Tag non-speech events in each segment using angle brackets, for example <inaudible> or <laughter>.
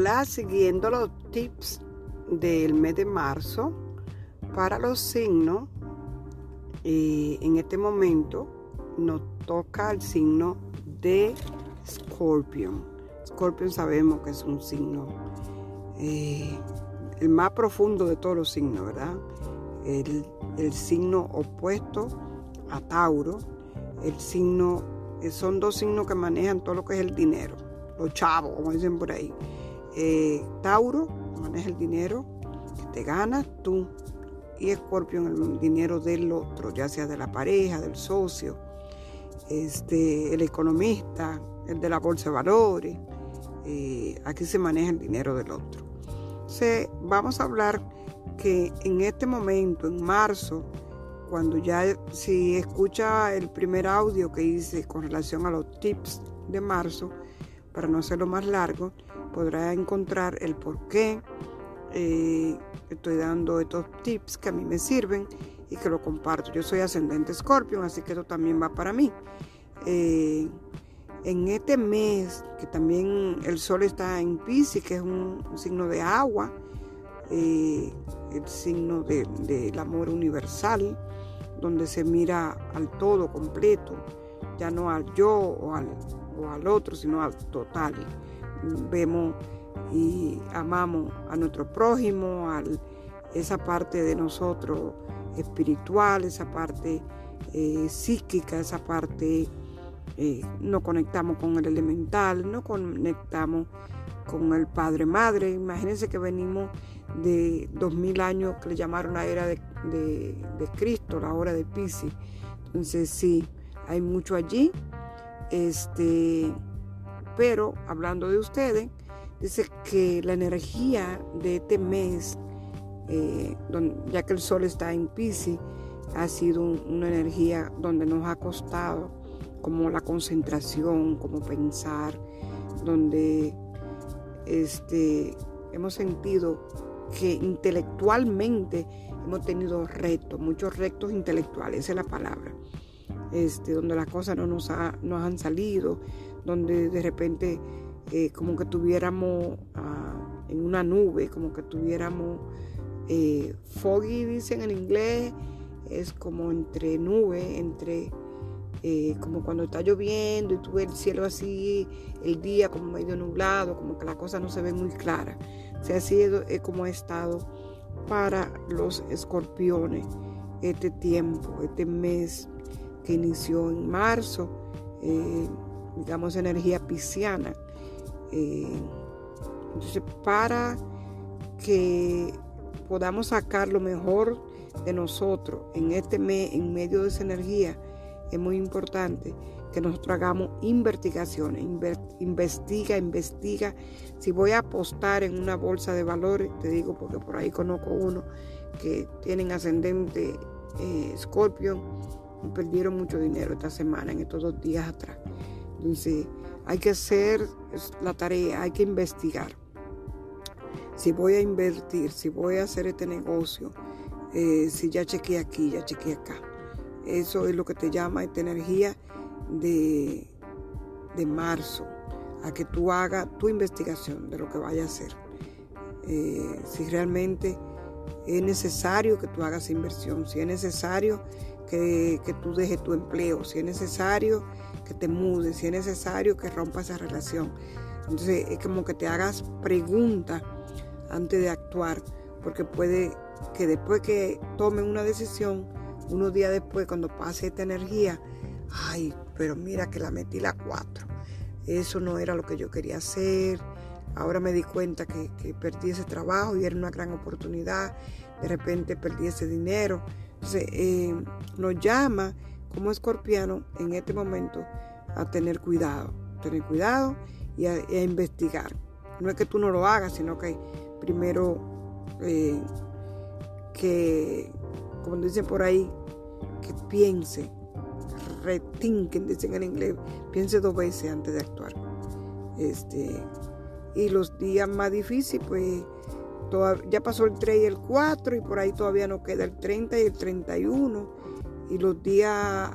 Hola, siguiendo los tips del mes de marzo para los signos, eh, en este momento nos toca el signo de Scorpion. Scorpion sabemos que es un signo eh, el más profundo de todos los signos, ¿verdad? El, el signo opuesto a Tauro, el signo, eh, son dos signos que manejan todo lo que es el dinero, los chavos, como dicen por ahí. Eh, Tauro maneja el dinero que te ganas tú y Escorpio el dinero del otro, ya sea de la pareja, del socio, este, el economista, el de la bolsa de valores. Eh, aquí se maneja el dinero del otro. Entonces, vamos a hablar que en este momento, en marzo, cuando ya si escucha el primer audio que hice con relación a los tips de marzo, para no hacerlo más largo, podrá encontrar el por qué eh, estoy dando estos tips que a mí me sirven y que lo comparto. Yo soy ascendente Scorpio, así que esto también va para mí. Eh, en este mes, que también el sol está en Pisces, que es un, signo de agua, eh, el signo del amor universal, donde se mira al todo completo, ya no al yo o al, o al otro, sino al total. Vemos y amamos a nuestro prójimo, a esa parte de nosotros espiritual, esa parte eh, psíquica, esa parte, eh, nos conectamos con el elemental, no conectamos con el Padre Madre. Imagínense que venimos de dos mil años que le llamaron la era de, Cristo, la hora de Pisces. Entonces sí, hay mucho allí. Este, pero hablando de ustedes, dice que la energía de este mes, eh, ya que el sol está en Pisces, ha sido una energía donde nos ha costado como la concentración, como pensar, donde este, hemos sentido que intelectualmente hemos tenido retos, muchos retos intelectuales, esa es la palabra, este, donde las cosas no nos, han salido, donde de repente eh, como que tuviéramos ah, en una nube, como que tuviéramos eh, foggy, dicen en inglés, es como entre nube, entre eh, como cuando está lloviendo y tú ves el cielo así, el día como medio nublado, como que la cosa no se ve muy clara. O sea, así es, como ha estado para los escorpiones este tiempo, este mes que inició en marzo, digamos energía pisciana. Eh, entonces, para que podamos sacar lo mejor de nosotros en este mes, en medio de esa energía, es muy importante que nosotros hagamos investigaciones, investiga, investiga. Si voy a apostar en una bolsa de valores, te digo porque por ahí conozco uno que tienen ascendente eh, Scorpio y perdieron mucho dinero esta semana, en estos dos días atrás. Entonces, hay que hacer la tarea, hay que investigar. Si voy a invertir, si voy a hacer este negocio, eh, si ya chequeé aquí, ya chequeé acá. Eso es lo que te llama esta energía de, marzo, a que tú hagas tu investigación de lo que vaya a hacer. Eh, si realmente es necesario que tú hagas inversión, si es necesario que, que, tú dejes tu empleo, si es necesario que te mudes, si es necesario que rompas esa relación. Entonces es como que te hagas preguntas antes de actuar, porque puede que después que tome una decisión, unos días después, cuando pase esta energía, ay, pero mira que la metí la cuatro. Eso no era lo que yo quería hacer. Ahora me di cuenta que, perdí ese trabajo y era una gran oportunidad. De repente perdí ese dinero. Entonces, eh, nos llama como escorpiano en este momento a tener cuidado. Tener cuidado y a, investigar. No es que tú no lo hagas, sino que primero eh, que, como dicen por ahí, que piense, retinquen, dicen en inglés, piense dos veces antes de actuar. Este, y los días más difíciles, pues ya pasó el 3 y el 4 y por ahí todavía nos queda el 30 y el 31. Y los días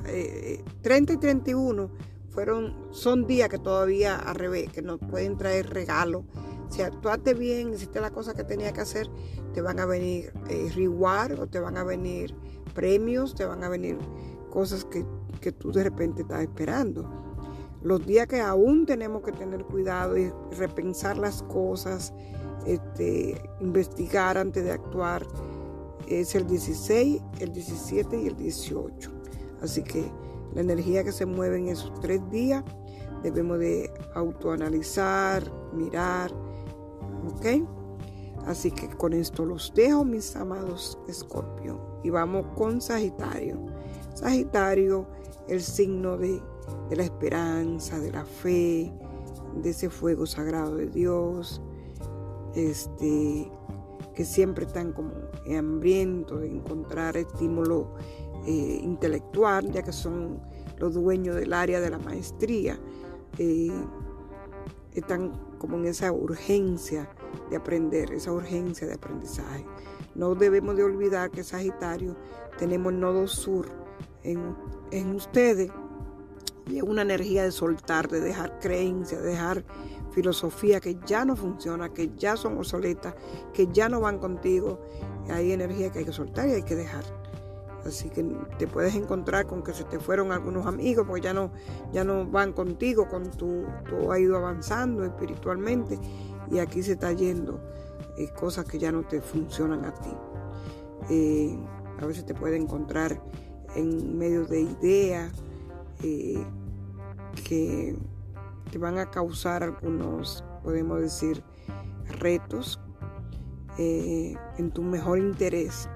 30 eh, y 31 fueron, son días que todavía al revés, que nos pueden traer regalos Si actuaste bien, hiciste la cosa que tenía que hacer, te van a venir eh, reward o te van a venir premios, te van a venir cosas que, que tú de repente estás esperando. Los días que aún tenemos que tener cuidado y repensar las cosas, este, investigar antes de actuar, es el 16, el 17 y el 18. Así que la energía que se mueve en esos tres días debemos de autoanalizar, mirar, ¿ok? Así que con esto los dejo, mis amados Escorpio. Y vamos con Sagitario. Sagitario, el signo de, de, la esperanza, de la fe, de ese fuego sagrado de Dios, este, que siempre están como hambrientos de encontrar estímulo eh, intelectual, ya que son los dueños del área de la maestría. Eh, están como en esa urgencia de aprender, esa urgencia de aprendizaje. No debemos de olvidar que Sagitario tenemos el nodo sur en, en ustedes y es una energía de soltar, de dejar creencias, de dejar filosofía que ya no funciona, que ya son obsoletas, que ya no van contigo. Hay energía que hay que soltar y hay que dejar. Así que te puedes encontrar con que se te fueron algunos amigos porque ya no, ya no van contigo, con tu, tú has ido avanzando espiritualmente y aquí se está yendo eh, cosas que ya no te funcionan a ti. Eh, a veces te puedes encontrar en medio de ideas eh, que te van a causar algunos, podemos decir, retos en tu mejor interés.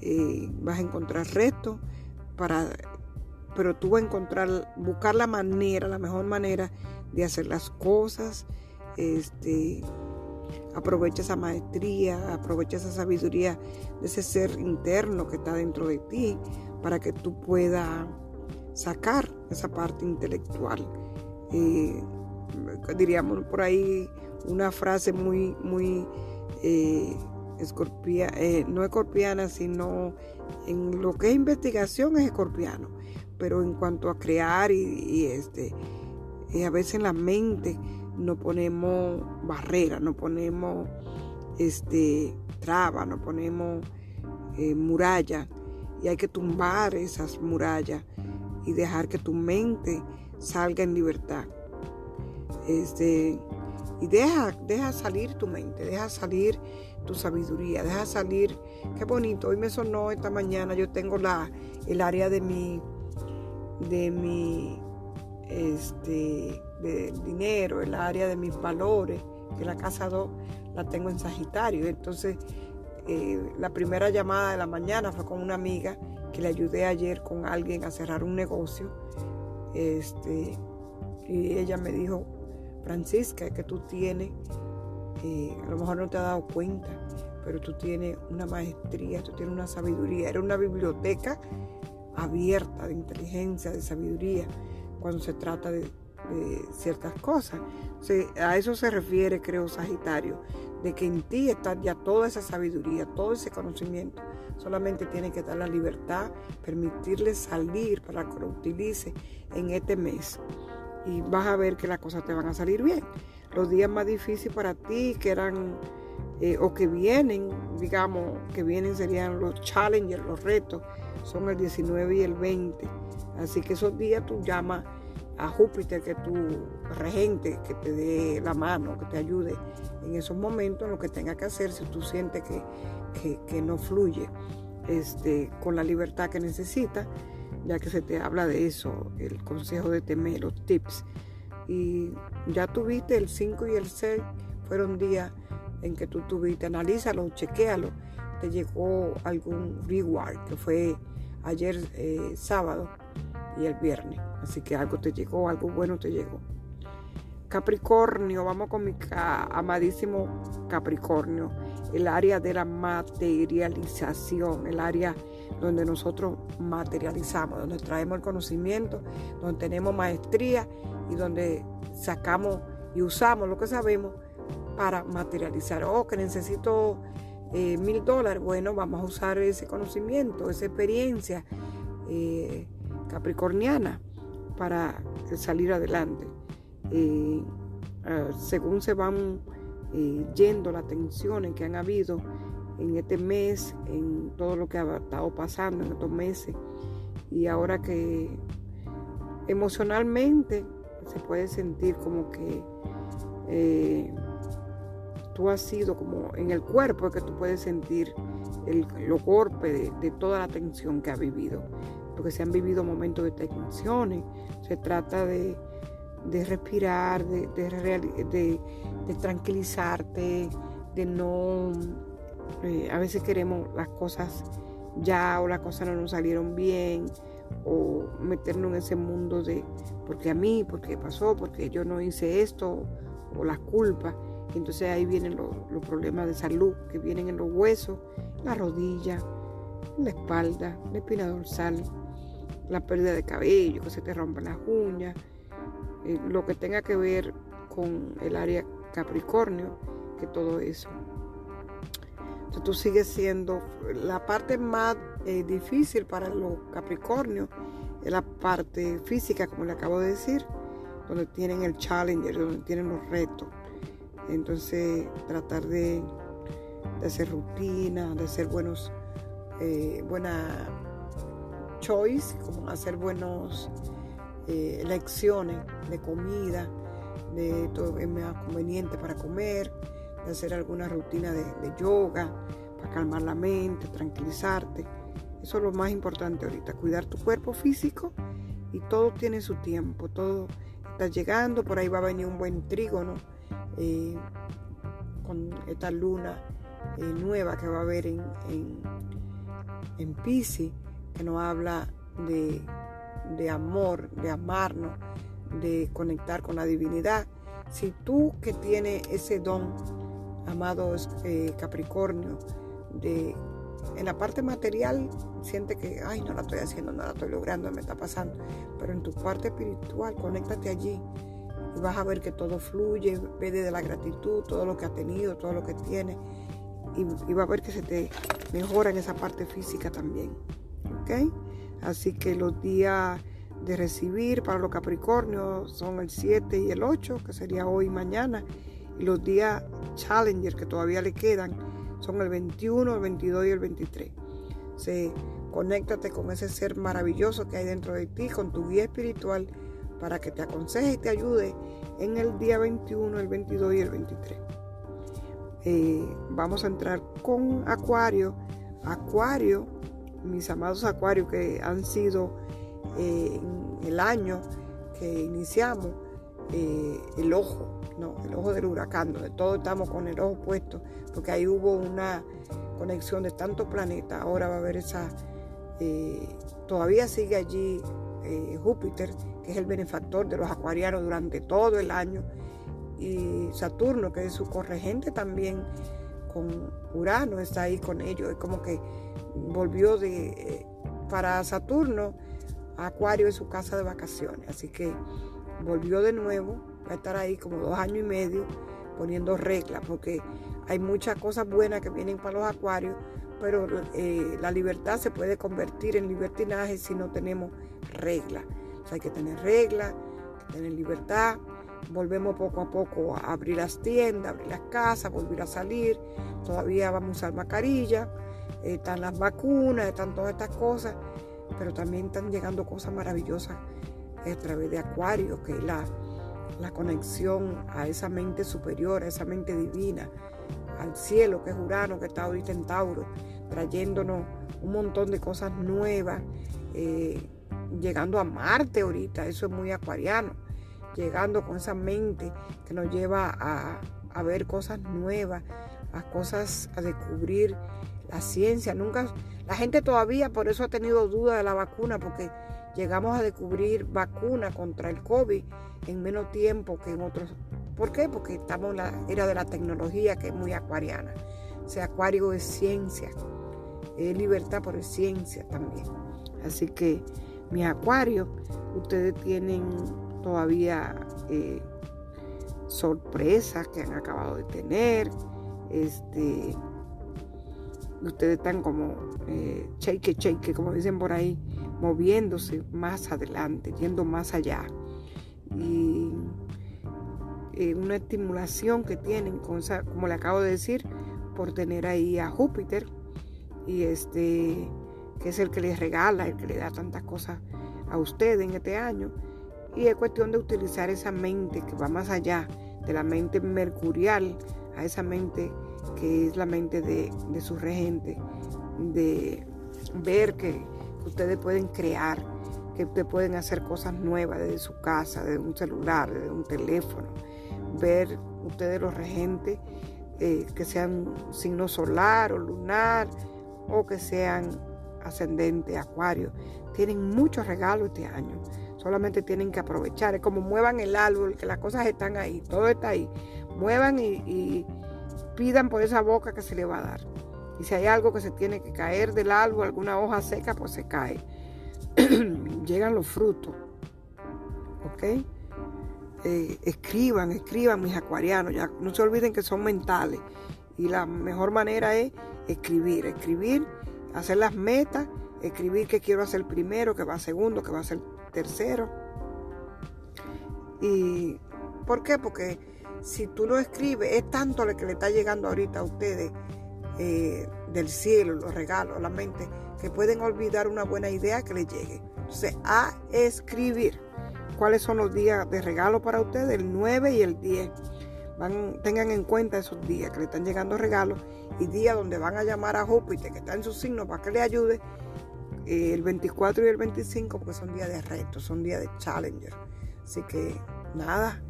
Eh, vas a encontrar retos para pero tú vas a encontrar buscar la manera la mejor manera de hacer las cosas este aprovecha esa maestría aprovecha esa sabiduría de ese ser interno que está dentro de ti para que tú puedas sacar esa parte intelectual eh, diríamos por ahí una frase muy muy eh, eh, no escorpiana, sino en lo que es investigación es escorpiano, pero en cuanto a crear y, este, y a veces en la mente no ponemos barreras, no ponemos este, trabas, no ponemos eh, murallas y hay que tumbar esas murallas y dejar que tu mente salga en libertad. Este, y deja, deja salir tu mente, deja salir tu sabiduría, deja salir, qué bonito, hoy me sonó esta mañana, yo tengo la, el área de mi, de mi, este, de dinero, el área de mis valores, que la casa 2 la tengo en Sagitario, entonces eh, la primera llamada de la mañana fue con una amiga que le ayudé ayer con alguien a cerrar un negocio, este, y ella me dijo, Francisca, que tú tienes a lo mejor no te has dado cuenta, pero tú tienes una maestría, tú tienes una sabiduría, eres una biblioteca abierta de inteligencia, de sabiduría, cuando se trata de, ciertas cosas. a eso se refiere, creo, Sagitario, de que en ti está ya toda esa sabiduría, todo ese conocimiento. Solamente tiene que dar la libertad, permitirle salir para que lo utilice en este mes. Y vas a ver que las cosas te van a salir bien los días más difíciles para ti, que eran eh, o que vienen, digamos, que vienen serían los challenges, los retos, son el 19 y el 20. Así que esos días tú llamas a Júpiter, que tu regente, que te dé la mano, que te ayude en esos momentos en lo que tenga que hacer si tú sientes que, que, no fluye este, con la libertad que necesitas, ya que se te habla de eso, el consejo de temer, los tips y ya tuviste el 5 y el 6, fueron días en que tú tuviste, analízalo, chequéalo, te llegó algún reward, que fue ayer eh, sábado y el viernes. Así que algo te llegó, algo bueno te llegó. Capricornio, vamos con mi amadísimo Capricornio, el área de la materialización, el área donde nosotros materializamos, donde traemos el conocimiento, donde tenemos maestría y donde sacamos y usamos lo que sabemos para materializar. Oh, que necesito eh, mil dólares. Bueno, vamos a usar ese conocimiento, esa experiencia eh, capricorniana para salir adelante. Eh, según se van eh, yendo las tensiones que han habido en este mes, en todo lo que ha estado pasando en estos meses. Y ahora que emocionalmente se puede sentir como que eh, tú has sido como en el cuerpo que tú puedes sentir el, los golpes de, toda la tensión que ha vivido. Porque se han vivido momentos de tensiones. Se trata de, respirar, de, de, tranquilizarte, de no... Eh, a veces queremos las cosas ya o las cosas no nos salieron bien o meternos en ese mundo de porque a mí, porque pasó, porque yo no hice esto o las culpas. Entonces ahí vienen los, problemas de salud que vienen en los huesos, la rodilla, la espalda, la espina dorsal, la pérdida de cabello, que se te rompan las uñas, eh, lo que tenga que ver con el área Capricornio, que todo eso. Entonces tú sigues siendo la parte más eh, difícil para los Capricornios, es la parte física, como le acabo de decir, donde tienen el challenger, donde tienen los retos. Entonces, tratar de, hacer rutina, de hacer buenos, eh, buena choice, como hacer buenos elecciones de comida, de todo es más conveniente para comer, de hacer alguna rutina de, yoga para calmar la mente, tranquilizarte. Eso es lo más importante ahorita, cuidar tu cuerpo físico y todo tiene su tiempo, todo está llegando, por ahí va a venir un buen trígono eh, con esta luna eh, nueva que va a haber en, en, en Pisces, que nos habla de, de amor, de amarnos, de conectar con la divinidad. Si tú que tienes ese don, amado eh, Capricornio, de en la parte material siente que, ay, no la estoy haciendo, no la estoy logrando, me está pasando. Pero en tu parte espiritual, conéctate allí y vas a ver que todo fluye, ve desde la gratitud, todo lo que ha tenido, todo lo que tiene. Y, y va a ver que se te mejora en esa parte física también. ¿Ok? Así que los días de recibir para los Capricornios son el 7 y el 8, que sería hoy y mañana. Y los días Challenger que todavía le quedan son el 21, el 22 y el 23. Se, conéctate con ese ser maravilloso que hay dentro de ti, con tu guía espiritual, para que te aconseje y te ayude en el día 21, el 22 y el 23. Eh, vamos a entrar con Acuario. Acuario, mis amados Acuarios que han sido eh, en el año que iniciamos, eh, el ojo, no, el ojo del huracán, donde todos estamos con el ojo puesto, porque ahí hubo una conexión de tantos planetas. Ahora va a haber esa, eh, todavía sigue allí Júpiter, que es el benefactor de los acuarianos durante todo el año, y Saturno, que es su corregente también con Urano, está ahí con ellos. Es como que volvió de, para Saturno, Acuario es su casa de vacaciones, así que volvió de nuevo va a estar ahí como dos años y medio poniendo reglas, porque hay muchas cosas buenas que vienen para los acuarios, pero eh, la libertad se puede convertir en libertinaje si no tenemos reglas. hay que tener reglas, tener libertad. Volvemos poco a poco a abrir las tiendas, abrir las casas, volver a salir. Todavía vamos a usar mascarilla, están las vacunas, están todas estas cosas, pero también están llegando cosas maravillosas a través de Acuario, que es la, la conexión a esa mente superior, a esa mente divina, al cielo que es Urano, que está ahorita en Tauro, trayéndonos un montón de cosas nuevas, eh, llegando a Marte ahorita, eso es muy acuariano, llegando con esa mente que nos lleva a, ver cosas nuevas, a cosas, a descubrir la ciencia. Nunca, la gente todavía por eso ha tenido duda de la vacuna, porque llegamos a descubrir vacuna contra el COVID en menos tiempo que en otros. ¿Por qué? Porque estamos en la era de la tecnología que es muy acuariana. O sea, acuario es ciencia, es libertad, es ciencia también. Así que mi acuario, ustedes tienen todavía eh, sorpresas que han acabado de tener. Este, ustedes están como eh, cheque, cheque, como dicen por ahí, moviéndose más adelante, yendo más allá. Y eh, una estimulación que tienen, con como le acabo de decir, por tener ahí a Júpiter y este que es el que les regala, el que le da tantas cosas a ustedes en este año. Y es cuestión de utilizar esa mente que va más allá de la mente mercurial a esa mente que es la mente de, de su regente, de ver que ustedes pueden crear, que ustedes pueden hacer cosas nuevas desde su casa, desde un celular, desde un teléfono, ver ustedes los regentes eh, que sean signo solar o lunar o que sean ascendente, acuario. Tienen muchos regalos este año. Solamente tienen que aprovechar. Es como muevan el árbol, que las cosas están ahí, todo está ahí. Muevan y, pidan por esa boca que se le va a dar. Y si hay algo que se tiene que caer del árbol, alguna hoja seca, pues se cae. <clears throat> Llegan los frutos. ¿Ok? Eh, escriban, escriban mis acuarianos, ya no se olviden que son mentales y la mejor manera es escribir, escribir, hacer las metas, escribir que quiero hacer primero, que va segundo, que va a ser tercero. ¿Y por qué? Porque si tú lo escribes, es tanto lo que le está llegando ahorita a ustedes eh, del cielo, los regalos, la mente, que pueden olvidar una buena idea que les llegue. Entonces, a escribir cuáles son los días de regalo para ustedes, el 9 y el 10. Van, tengan en cuenta esos días que le están llegando regalos y días donde van a llamar a Júpiter, que está en su signo, para que le ayude. El 24 y el 25, porque son días de reto, son días de challenger. Así que nada,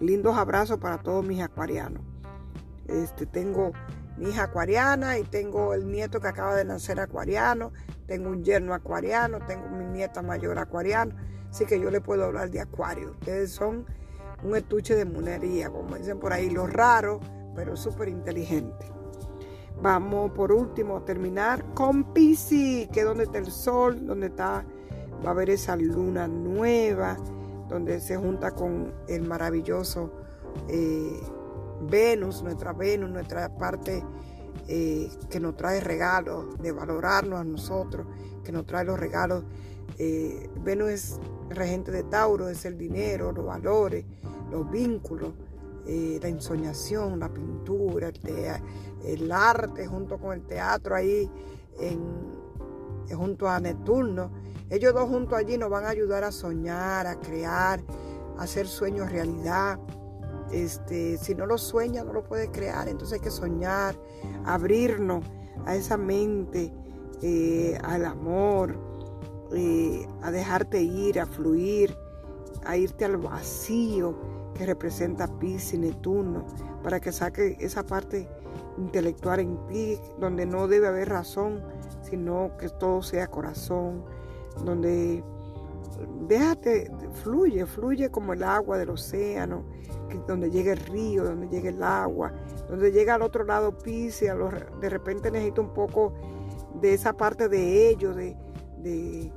lindos abrazos para todos mis acuarianos. Este, tengo mi hija acuariana y tengo el nieto que acaba de nacer acuariano, tengo un yerno acuariano, tengo mi nieta mayor acuariano. Así que yo le puedo hablar de acuario. Ustedes son un estuche de monería, como dicen por ahí, lo raro, pero súper inteligente. Vamos por último a terminar con Pisces, que es donde está el sol, donde está, va a haber esa luna nueva, donde se junta con el maravilloso eh, Venus, nuestra Venus, nuestra parte eh, que nos trae regalos, de valorarnos a nosotros, que nos trae los regalos. Eh, Venus es regente de Tauro es el dinero, los valores, los vínculos, la ensoñación, la pintura, el, arte junto con el teatro ahí junto a Neptuno. Ellos dos juntos allí nos van a ayudar a soñar, a crear, a hacer sueños realidad. Este, si no lo sueña, no lo puede crear. Entonces hay que soñar, abrirnos a esa mente, eh, al amor, eh, a dejarte ir, a fluir, a irte al vacío que representa Pisces y Neptuno, para que saque esa parte intelectual en ti, donde no debe haber razón, sino que todo sea corazón, donde déjate, fluye, fluye como el agua del océano, donde llega el río, donde llega el agua, donde llega al otro lado Pisces, de repente necesita un poco de esa parte de ello, de, de,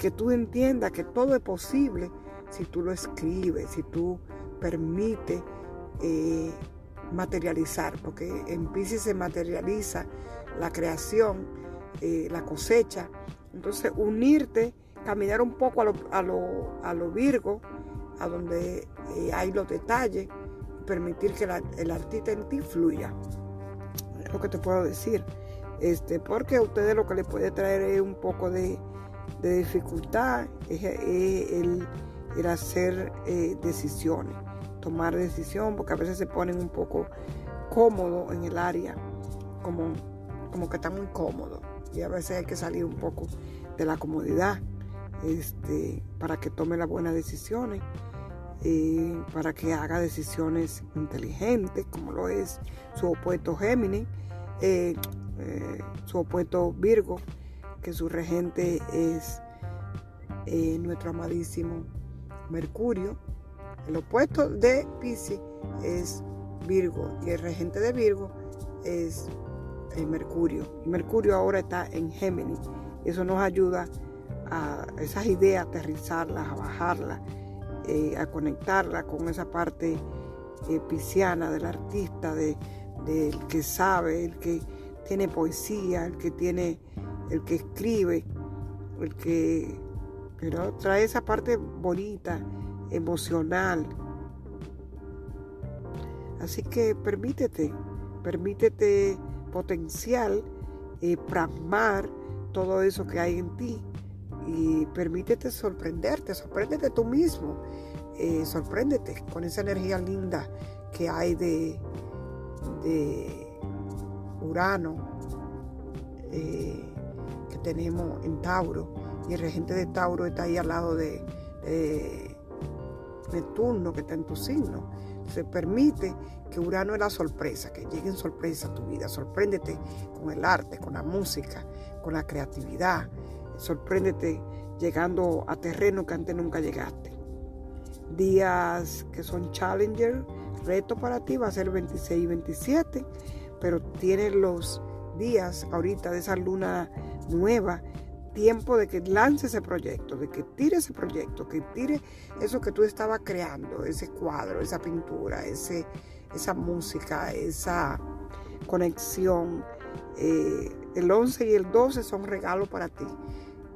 que tú entiendas que todo es posible si tú lo escribes, si tú permites eh, materializar, porque en Pisces se materializa la creación, eh, la cosecha. Entonces, unirte, caminar un poco a lo, a lo, a lo Virgo, a donde eh, hay los detalles, permitir que el artista en ti fluya. Es lo que te puedo decir. Este, porque a ustedes lo que les puede traer es un poco de, dificultad, es, el, hacer eh, decisiones, tomar decisión, porque a veces se ponen un poco cómodos en el área, como, como que están muy cómodos, y a veces hay que salir un poco de la comodidad este, para que tome las buenas decisiones. Eh, para que haga decisiones inteligentes, como lo es su opuesto Géminis, eh, eh, su opuesto Virgo, que su regente es nuestro amadísimo Mercurio. El opuesto de Pisces es Virgo y el regente de Virgo es el Mercurio. Mercurio ahora está en Géminis. Eso nos ayuda a esas ideas, aterrizarlas, a bajarlas, eh, a conectarlas con esa parte pisciana del artista, del que sabe, el que tiene poesía, el que tiene, el que escribe, el que pero trae esa parte bonita, emocional, Así que permítete, permítete potencial, eh, plasmar todo eso que hay en ti y permítete sorprenderte, sorpréndete tú mismo, eh, sorpréndete con esa energía linda que hay de, Urano eh, que tenemos en Tauro. Y el regente de Tauro está ahí al lado de Neptuno que está en tu signo. Se permite que Urano es la sorpresa, que lleguen sorpresas a tu vida. Sorpréndete con el arte, con la música, con la creatividad. Sorpréndete llegando a terreno que antes nunca llegaste. Días que son challenger, reto para ti va a ser 26 y 27, pero tienes los días ahorita de esa luna nueva tiempo de que lance ese proyecto, de que tire ese proyecto, que tire eso que tú estabas creando, ese cuadro, esa pintura, ese, esa música, esa conexión. Eh, el 11 y el 12 son regalos para ti.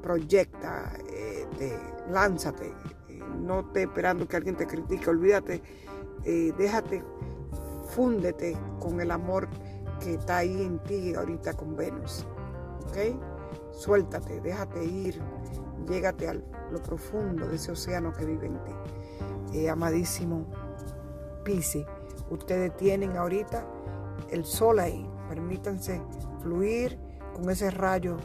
Proyecta, eh, lánzate, eh, no te esperando que alguien te critique, olvídate, déjate, fúndete con el amor que está ahí en ti ahorita con Venus. ¿Ok? Suéltate, déjate ir, llégate a lo profundo de ese océano que vive en ti. Eh, amadísimo Pisi, ustedes tienen ahorita el sol ahí. Permítanse fluir con ese rayo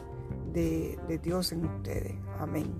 de, de Dios en ustedes. Amén.